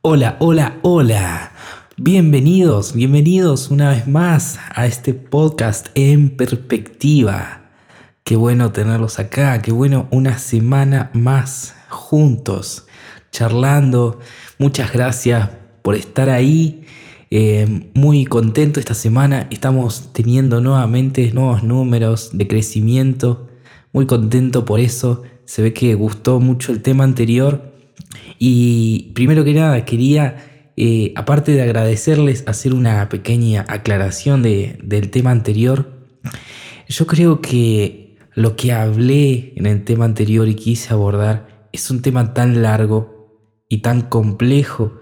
Hola, hola, hola. Bienvenidos, bienvenidos una vez más a este podcast en perspectiva. Qué bueno tenerlos acá, qué bueno una semana más juntos, charlando. Muchas gracias por estar ahí. Eh, muy contento esta semana. Estamos teniendo nuevamente nuevos números de crecimiento. Muy contento por eso. Se ve que gustó mucho el tema anterior y primero que nada quería, eh, aparte de agradecerles, hacer una pequeña aclaración del tema anterior. Yo creo que lo que hablé en el tema anterior y quise abordar es un tema tan largo y tan complejo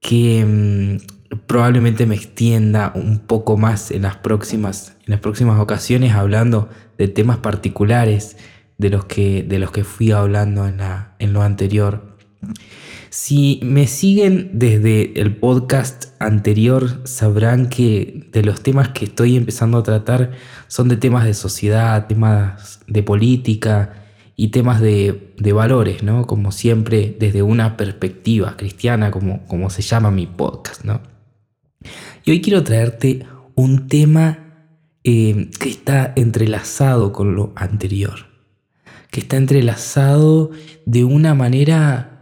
que mm, probablemente me extienda un poco más en las próximas, en las próximas ocasiones hablando de temas particulares de los que, de los que fui hablando en, la, en lo anterior. Si me siguen desde el podcast anterior, sabrán que de los temas que estoy empezando a tratar son de temas de sociedad, temas de política y temas de, valores, ¿no? Como siempre, desde una perspectiva cristiana, como, como se llama mi podcast, ¿no? Y hoy quiero traerte un tema eh, que está entrelazado con lo anterior, que está entrelazado de una manera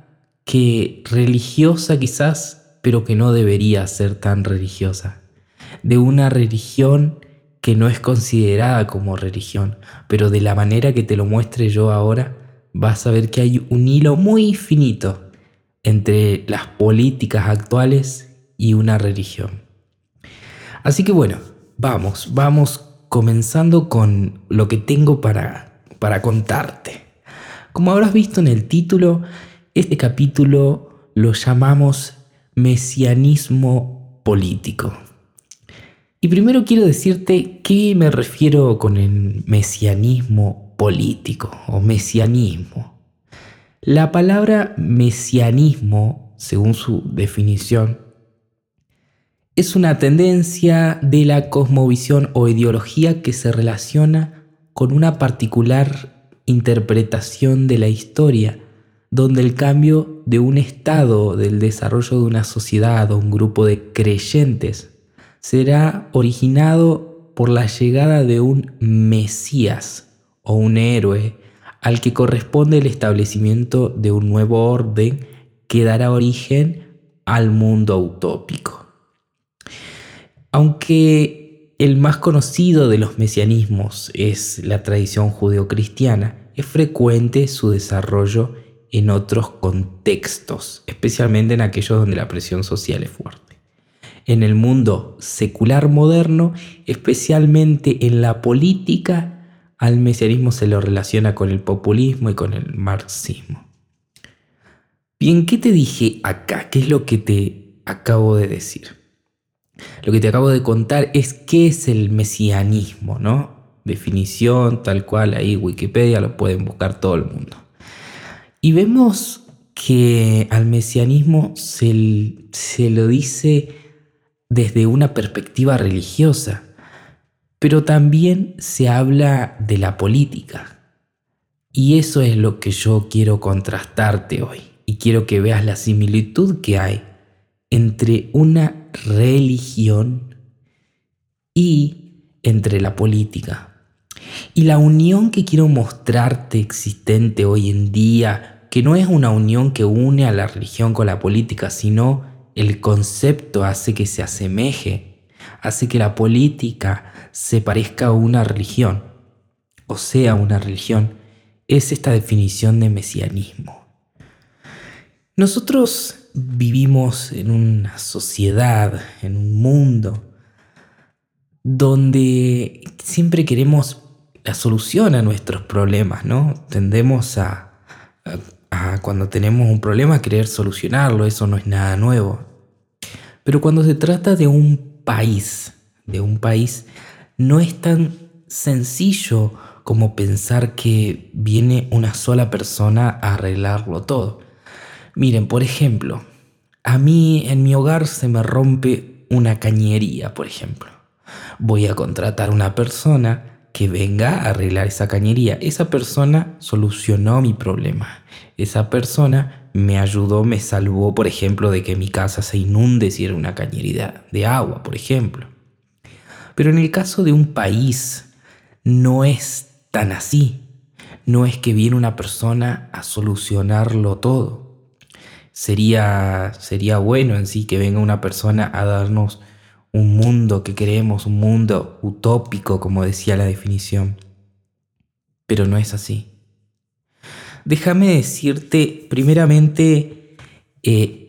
que religiosa quizás, pero que no debería ser tan religiosa. De una religión que no es considerada como religión, pero de la manera que te lo muestre yo ahora, vas a ver que hay un hilo muy finito entre las políticas actuales y una religión. Así que bueno, vamos, vamos comenzando con lo que tengo para, para contarte. Como habrás visto en el título, este capítulo lo llamamos mesianismo político. Y primero quiero decirte qué me refiero con el mesianismo político o mesianismo. La palabra mesianismo, según su definición, es una tendencia de la cosmovisión o ideología que se relaciona con una particular interpretación de la historia donde el cambio de un estado del desarrollo de una sociedad o un grupo de creyentes será originado por la llegada de un Mesías o un héroe al que corresponde el establecimiento de un nuevo orden que dará origen al mundo utópico. Aunque el más conocido de los mesianismos es la tradición judeocristiana, es frecuente su desarrollo en otros contextos, especialmente en aquellos donde la presión social es fuerte. En el mundo secular moderno, especialmente en la política, al mesianismo se lo relaciona con el populismo y con el marxismo. Bien, ¿qué te dije acá? ¿Qué es lo que te acabo de decir? Lo que te acabo de contar es qué es el mesianismo, ¿no? Definición tal cual, ahí Wikipedia lo pueden buscar todo el mundo. Y vemos que al mesianismo se, se lo dice desde una perspectiva religiosa, pero también se habla de la política. Y eso es lo que yo quiero contrastarte hoy. Y quiero que veas la similitud que hay entre una religión y entre la política. Y la unión que quiero mostrarte existente hoy en día que no es una unión que une a la religión con la política, sino el concepto hace que se asemeje, hace que la política se parezca a una religión, o sea, una religión, es esta definición de mesianismo. Nosotros vivimos en una sociedad, en un mundo, donde siempre queremos la solución a nuestros problemas, ¿no? Tendemos a cuando tenemos un problema querer solucionarlo, eso no es nada nuevo. Pero cuando se trata de un país, de un país, no es tan sencillo como pensar que viene una sola persona a arreglarlo todo. Miren, por ejemplo, a mí en mi hogar se me rompe una cañería, por ejemplo. Voy a contratar una persona que venga a arreglar esa cañería. Esa persona solucionó mi problema. Esa persona me ayudó, me salvó, por ejemplo, de que mi casa se inunde si era una cañería de agua, por ejemplo. Pero en el caso de un país, no es tan así. No es que viene una persona a solucionarlo todo. Sería, sería bueno en sí que venga una persona a darnos un mundo que queremos, un mundo utópico, como decía la definición. Pero no es así. Déjame decirte, primeramente, eh,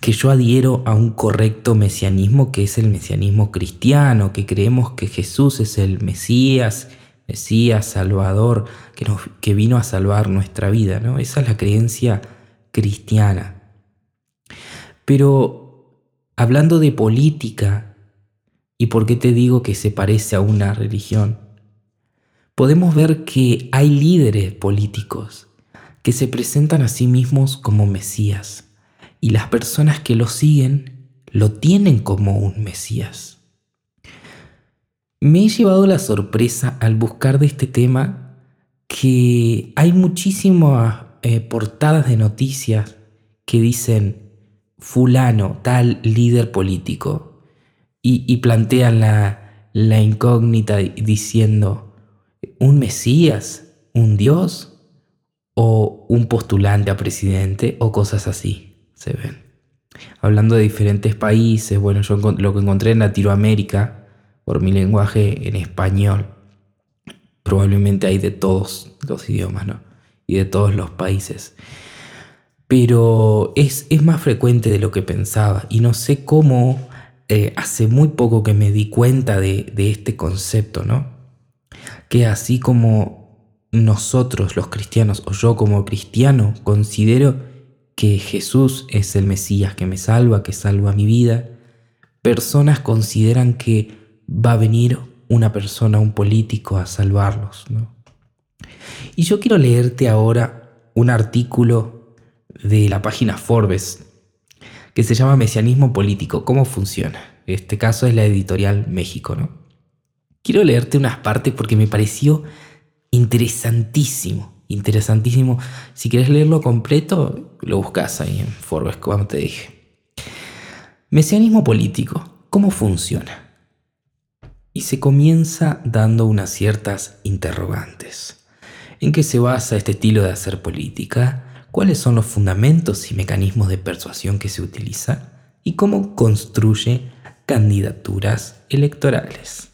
que yo adhiero a un correcto mesianismo que es el mesianismo cristiano, que creemos que Jesús es el Mesías, Mesías, Salvador, que, que vino a salvar nuestra vida, ¿no? Esa es la creencia cristiana. Pero hablando de política, ¿Y por qué te digo que se parece a una religión? Podemos ver que hay líderes políticos que se presentan a sí mismos como Mesías y las personas que lo siguen lo tienen como un Mesías. Me he llevado la sorpresa al buscar de este tema que hay muchísimas eh, portadas de noticias que dicen fulano, tal líder político, y, plantean la, la incógnita diciendo, ¿un Mesías? ¿Un Dios? ¿O un postulante a presidente? O cosas así, se ven. Hablando de diferentes países, bueno, yo lo que encontré en Latinoamérica, por mi lenguaje en español, probablemente hay de todos los idiomas, ¿no? Y de todos los países. Pero es, es más frecuente de lo que pensaba y no sé cómo eh, hace muy poco que me di cuenta de, este concepto, ¿no? Que así como nosotros los cristianos, o yo como cristiano, considero que Jesús es el Mesías que me salva, que salva mi vida, personas consideran que va a venir una persona, un político a salvarlos, ¿no? Y yo quiero leerte ahora un artículo de la página Forbes que se llama Mesianismo Político. ¿Cómo funciona? Este caso es la editorial México, ¿no? Quiero leerte unas partes porque me pareció interesantísimo, interesantísimo. Si quieres leerlo completo, lo buscas ahí en Forbes, como te dije. Mesianismo político, ¿cómo funciona? Y se comienza dando unas ciertas interrogantes. ¿En qué se basa este estilo de hacer política? Cuáles son los fundamentos y mecanismos de persuasión que se utilizan y cómo construye candidaturas electorales.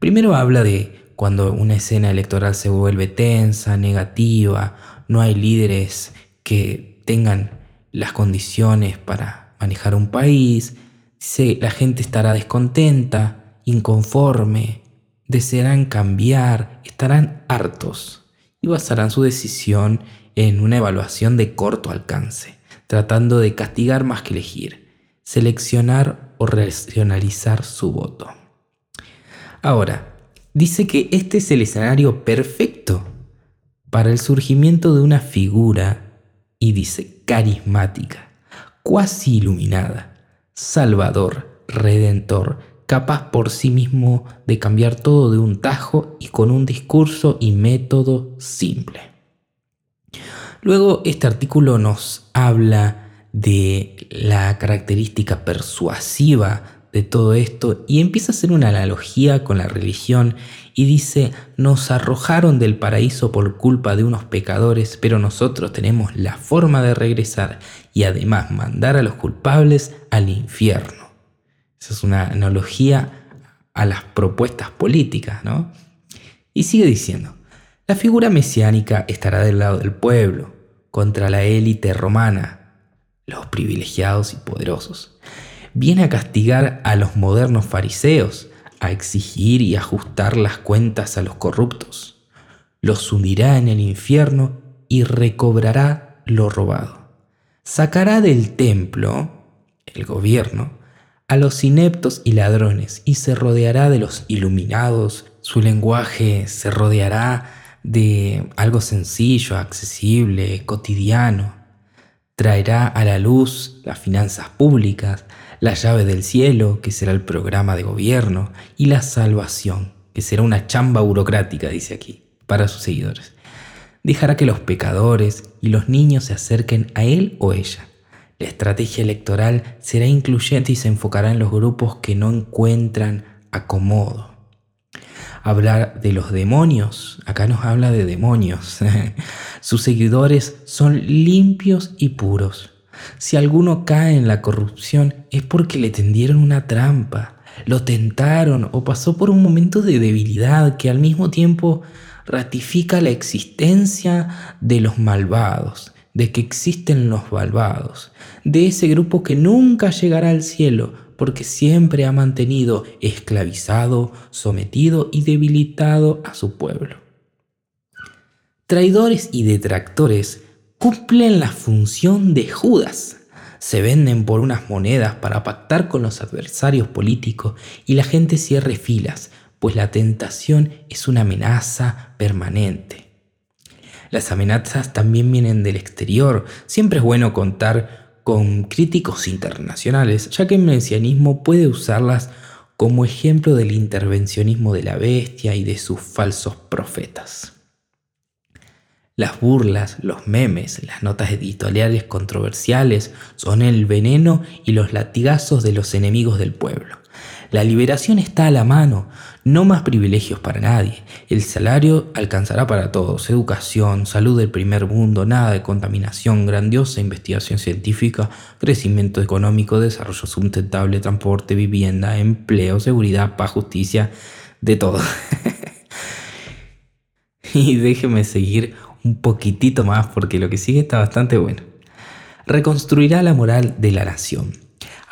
Primero habla de cuando una escena electoral se vuelve tensa, negativa, no hay líderes que tengan las condiciones para manejar un país, la gente estará descontenta, inconforme, desearán cambiar, estarán hartos y basarán su decisión en una evaluación de corto alcance, tratando de castigar más que elegir, seleccionar o racionalizar su voto. Ahora, dice que este es el escenario perfecto para el surgimiento de una figura, y dice carismática, cuasi iluminada, salvador, redentor, capaz por sí mismo de cambiar todo de un tajo y con un discurso y método simple. Luego este artículo nos habla de la característica persuasiva de todo esto y empieza a hacer una analogía con la religión y dice, nos arrojaron del paraíso por culpa de unos pecadores, pero nosotros tenemos la forma de regresar y además mandar a los culpables al infierno. Esa es una analogía a las propuestas políticas, ¿no? Y sigue diciendo, la figura mesiánica estará del lado del pueblo, contra la élite romana, los privilegiados y poderosos. Viene a castigar a los modernos fariseos, a exigir y ajustar las cuentas a los corruptos. Los hundirá en el infierno y recobrará lo robado. Sacará del templo, el gobierno, a los ineptos y ladrones y se rodeará de los iluminados. Su lenguaje se rodeará de algo sencillo, accesible, cotidiano. Traerá a la luz las finanzas públicas, la llave del cielo, que será el programa de gobierno, y la salvación, que será una chamba burocrática, dice aquí, para sus seguidores. Dejará que los pecadores y los niños se acerquen a él o ella. La estrategia electoral será incluyente y se enfocará en los grupos que no encuentran acomodo. Hablar de los demonios, acá nos habla de demonios. Sus seguidores son limpios y puros. Si alguno cae en la corrupción es porque le tendieron una trampa, lo tentaron o pasó por un momento de debilidad que al mismo tiempo ratifica la existencia de los malvados, de que existen los malvados, de ese grupo que nunca llegará al cielo porque siempre ha mantenido esclavizado, sometido y debilitado a su pueblo. Traidores y detractores cumplen la función de Judas. Se venden por unas monedas para pactar con los adversarios políticos y la gente cierre filas, pues la tentación es una amenaza permanente. Las amenazas también vienen del exterior. Siempre es bueno contar con críticos internacionales, ya que el mesianismo puede usarlas como ejemplo del intervencionismo de la bestia y de sus falsos profetas. Las burlas, los memes, las notas editoriales controversiales son el veneno y los latigazos de los enemigos del pueblo. La liberación está a la mano, no más privilegios para nadie. El salario alcanzará para todos, educación, salud del primer mundo, nada de contaminación, grandiosa investigación científica, crecimiento económico, desarrollo sustentable, transporte, vivienda, empleo, seguridad, paz, justicia, de todo. y déjeme seguir un poquitito más porque lo que sigue está bastante bueno. Reconstruirá la moral de la nación,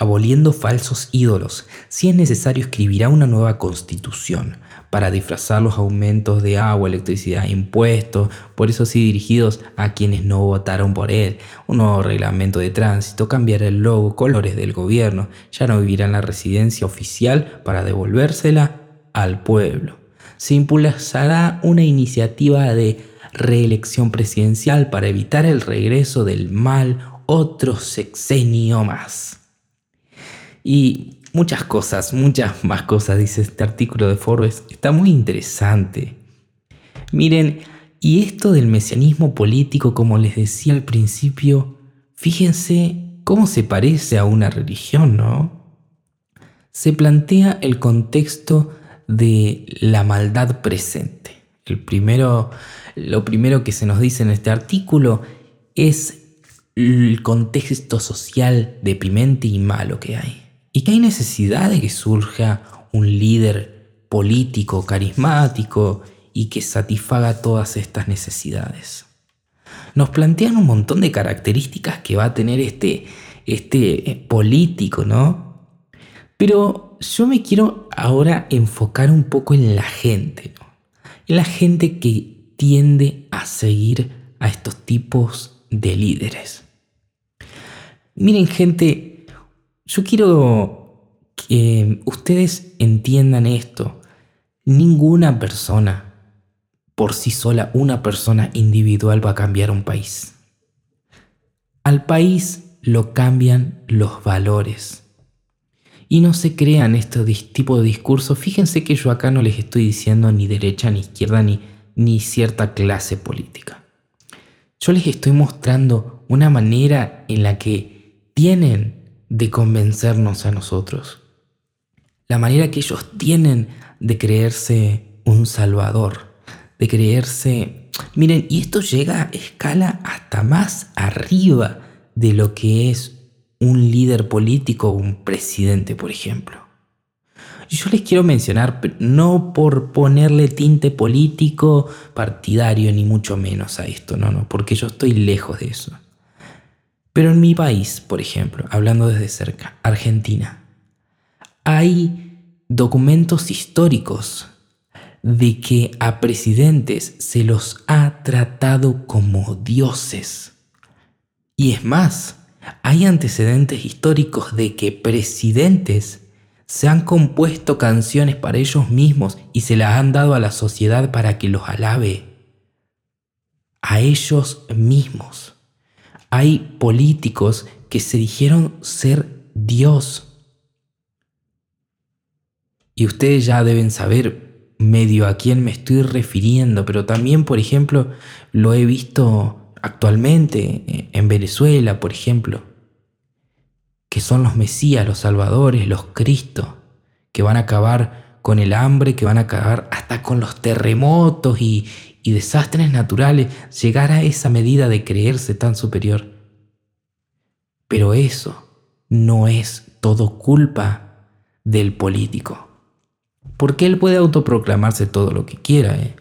aboliendo falsos ídolos. Si es necesario, escribirá una nueva constitución para disfrazar los aumentos de agua, electricidad, impuestos, por eso sí dirigidos a quienes no votaron por él. Un nuevo reglamento de tránsito, cambiará el logo, colores del gobierno, ya no vivirá en la residencia oficial para devolvérsela al pueblo. Se impulsará una iniciativa de reelección presidencial para evitar el regreso del mal otro sexenio más. Y muchas cosas, muchas más cosas, dice este artículo de Forbes. Está muy interesante. Miren, y esto del mesianismo político, como les decía al principio, fíjense cómo se parece a una religión, ¿no? Se plantea el contexto de la maldad presente. El primero, lo primero que se nos dice en este artículo es el contexto social deprimente y malo que hay. Y que hay necesidad de que surja un líder político, carismático y que satisfaga todas estas necesidades. Nos plantean un montón de características que va a tener este, este eh, político, ¿no? Pero yo me quiero ahora enfocar un poco en la gente. En la gente que tiende a seguir a estos tipos de líderes. Miren gente, yo quiero que ustedes entiendan esto. Ninguna persona, por sí sola, una persona individual va a cambiar un país. Al país lo cambian los valores. Y no se crean este tipo de discurso. Fíjense que yo acá no les estoy diciendo ni derecha, ni izquierda, ni ni cierta clase política. Yo les estoy mostrando una manera en la que tienen de convencernos a nosotros. La manera que ellos tienen de creerse un salvador, de creerse... Miren, y esto llega a escala hasta más arriba de lo que es un líder político o un presidente, por ejemplo. Yo les quiero mencionar, no por ponerle tinte político, partidario, ni mucho menos a esto, no, no, porque yo estoy lejos de eso. Pero en mi país, por ejemplo, hablando desde cerca, Argentina, hay documentos históricos de que a presidentes se los ha tratado como dioses. Y es más, hay antecedentes históricos de que presidentes se han compuesto canciones para ellos mismos y se las han dado a la sociedad para que los alabe. A ellos mismos. Hay políticos que se dijeron ser Dios. Y ustedes ya deben saber medio a quién me estoy refiriendo, pero también, por ejemplo, lo he visto actualmente eh, en Venezuela, por ejemplo, que son los Mesías, los Salvadores, los Cristos, que van a acabar con el hambre, que van a acabar hasta con los terremotos y, y desastres naturales, llegar a esa medida de creerse tan superior. Pero eso no es todo culpa del político. Porque él puede autoproclamarse todo lo que quiera, ¿eh?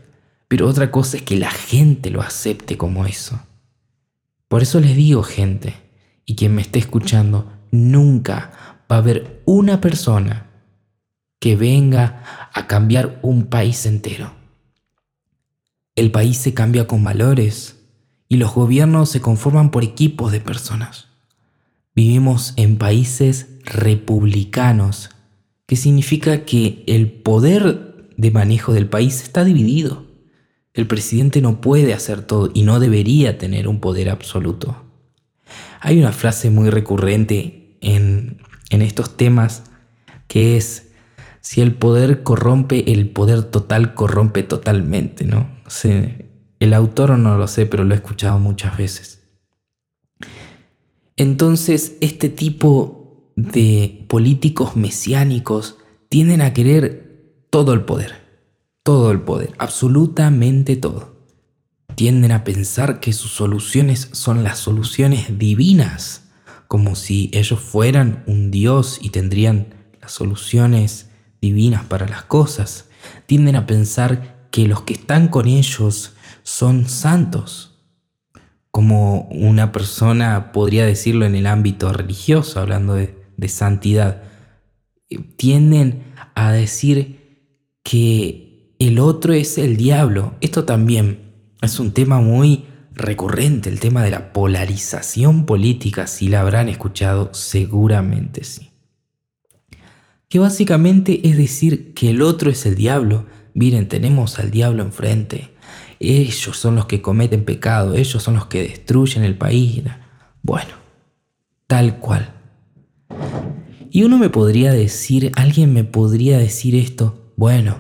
pero otra cosa es que la gente lo acepte como eso. Por eso les digo, gente, y quien me esté escuchando, nunca va a haber una persona que venga a cambiar un país entero. El país se cambia con valores y los gobiernos se conforman por equipos de personas. Vivimos en países republicanos, que significa que el poder de manejo del país está dividido. El presidente no puede hacer todo y no debería tener un poder absoluto. Hay una frase muy recurrente en, estos temas que es, si el poder corrompe, el poder total corrompe totalmente, ¿no? el autor no lo sé, pero lo he escuchado muchas veces. Entonces, este tipo de políticos mesiánicos tienden a querer todo el poder, todo el poder, absolutamente todo. Tienden a pensar que sus soluciones son las soluciones divinas, como si ellos fueran un dios y tendrían las soluciones divinas para las cosas. Tienden a pensar que los que están con ellos son santos, como una persona podría decirlo en el ámbito religioso, hablando de, santidad, tienden a decir que el otro es el diablo. Esto también es un tema muy recurrente, el tema de la polarización política, si la habrán escuchado, seguramente sí. Que básicamente es decir que el otro es el diablo. Miren, tenemos al diablo enfrente ellos son los que cometen pecado, ellos son los que destruyen el país. Bueno, tal cual. Y uno me podría decir, alguien me podría decir esto, bueno,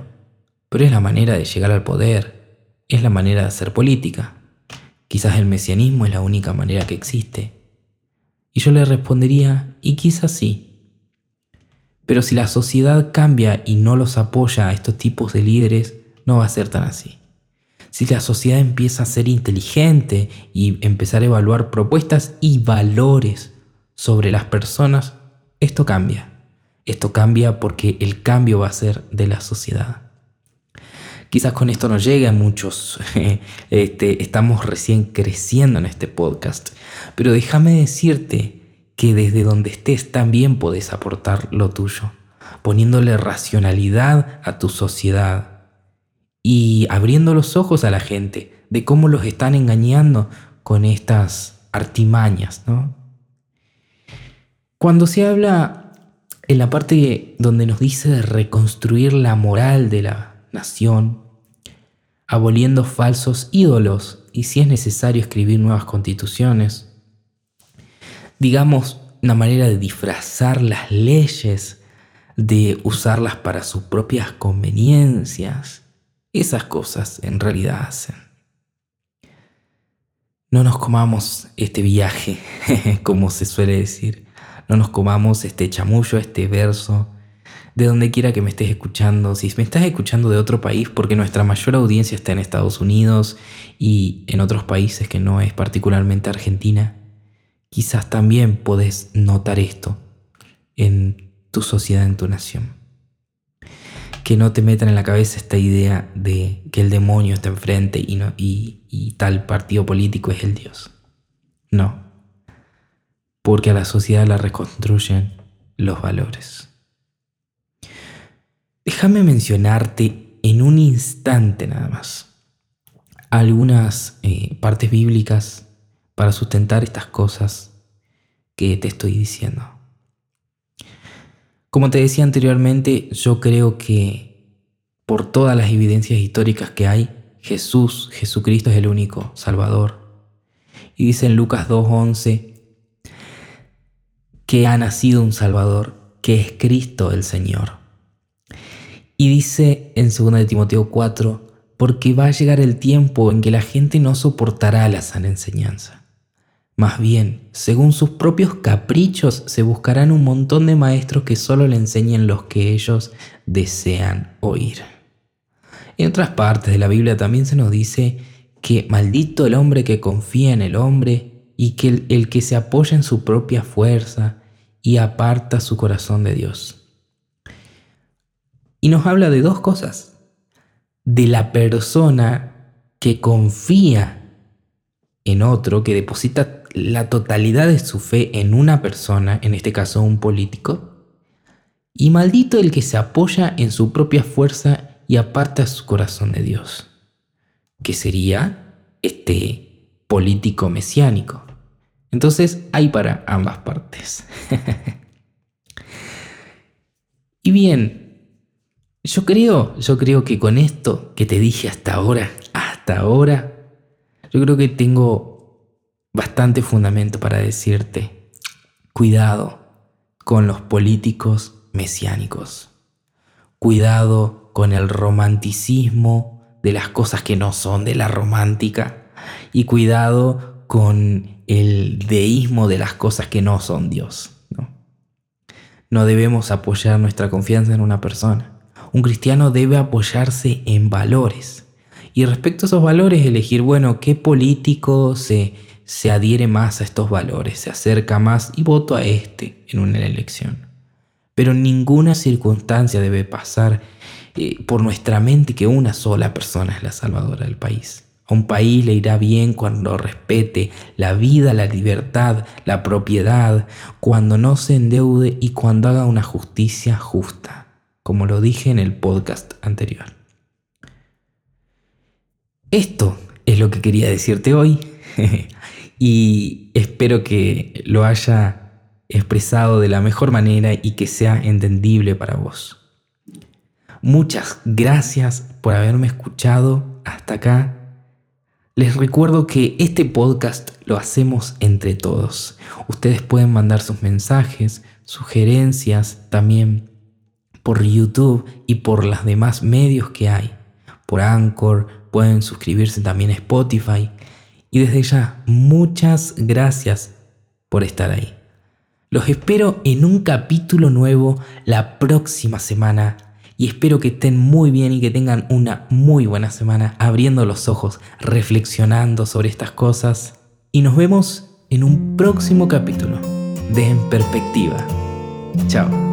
pero es la manera de llegar al poder, es la manera de hacer política. Quizás el mesianismo es la única manera que existe. Y yo le respondería, y quizás sí. Pero si la sociedad cambia y no los apoya a estos tipos de líderes, no va a ser tan así si la sociedad empieza a ser inteligente y empezar a evaluar propuestas y valores sobre las personas, esto cambia. Esto cambia porque el cambio va a ser de la sociedad. Quizás con esto no llegue a muchos, este, estamos recién creciendo en este podcast, pero déjame decirte que desde donde estés también podés aportar lo tuyo, poniéndole racionalidad a tu sociedad, y abriendo los ojos a la gente de cómo los están engañando con estas artimañas. ¿no? Cuando se habla en la parte donde nos dice de reconstruir la moral de la nación, aboliendo falsos ídolos y si es necesario escribir nuevas constituciones, digamos una manera de disfrazar las leyes, de usarlas para sus propias conveniencias, esas cosas en realidad hacen. No nos comamos este viaje, como se suele decir. No nos comamos este chamullo, este verso, de donde quiera que me estés escuchando. Si me estás escuchando de otro país, porque nuestra mayor audiencia está en Estados Unidos y en otros países que no es particularmente Argentina, quizás también podés notar esto en tu sociedad, en tu nación que no te metan en la cabeza esta idea de que el demonio está enfrente y, tal partido político es el Dios. No, porque a la sociedad la reconstruyen los valores. Déjame mencionarte en un instante nada más algunas eh, partes bíblicas para sustentar estas cosas que te estoy diciendo. Como te decía anteriormente, yo creo que por todas las evidencias históricas que hay, Jesús, Jesucristo es el único Salvador. Y dice en Lucas 2.11 que ha nacido un Salvador, que es Cristo el Señor. Y dice en 2 de Timoteo 4, porque va a llegar el tiempo en que la gente no soportará la sana enseñanza. Más bien, según sus propios caprichos, se buscarán un montón de maestros que solo le enseñen los que ellos desean oír. En otras partes de la Biblia también se nos dice que maldito el hombre que confía en el hombre y que el, el que se apoya en su propia fuerza y aparta su corazón de Dios. Y nos habla de dos cosas. De la persona que confía en otro, que deposita la totalidad de su fe en una persona, en este caso un político. Y maldito el que se apoya en su propia fuerza y aparta su corazón de Dios, que sería este político mesiánico. Entonces hay para ambas partes. y bien, yo creo, yo creo que con esto que te dije hasta ahora, hasta ahora, yo creo que tengo bastante fundamento para decirte, cuidado con los políticos mesiánicos. Cuidado con el romanticismo de las cosas que no son de la romántica. Y cuidado con el deísmo de las cosas que no son Dios. ¿no? no debemos apoyar nuestra confianza en una persona. Un cristiano debe apoyarse en valores. Y respecto a esos valores, elegir, bueno, qué político se, se adhiere más a estos valores, se acerca más y voto a este en una elección. Pero ninguna circunstancia debe pasar eh, por nuestra mente que una sola persona es la salvadora del país. A un país le irá bien cuando respete la vida, la libertad, la propiedad, cuando no se endeude y cuando haga una justicia justa, como lo dije en el podcast anterior. Esto es lo que quería decirte hoy y espero que lo haya expresado de la mejor manera y que sea entendible para vos. Muchas gracias por haberme escuchado hasta acá les recuerdo que este podcast lo hacemos entre todos. Ustedes pueden mandar sus mensajes, sugerencias también por YouTube y por los demás medios que hay. Por Anchor, pueden suscribirse también a Spotify. Y desde ya, muchas gracias por estar ahí. Los espero en un capítulo nuevo la próxima semana y espero que estén muy bien y que tengan una muy buena semana abriendo los ojos, reflexionando sobre estas cosas y nos vemos en un próximo capítulo de En Perspectiva. Chao.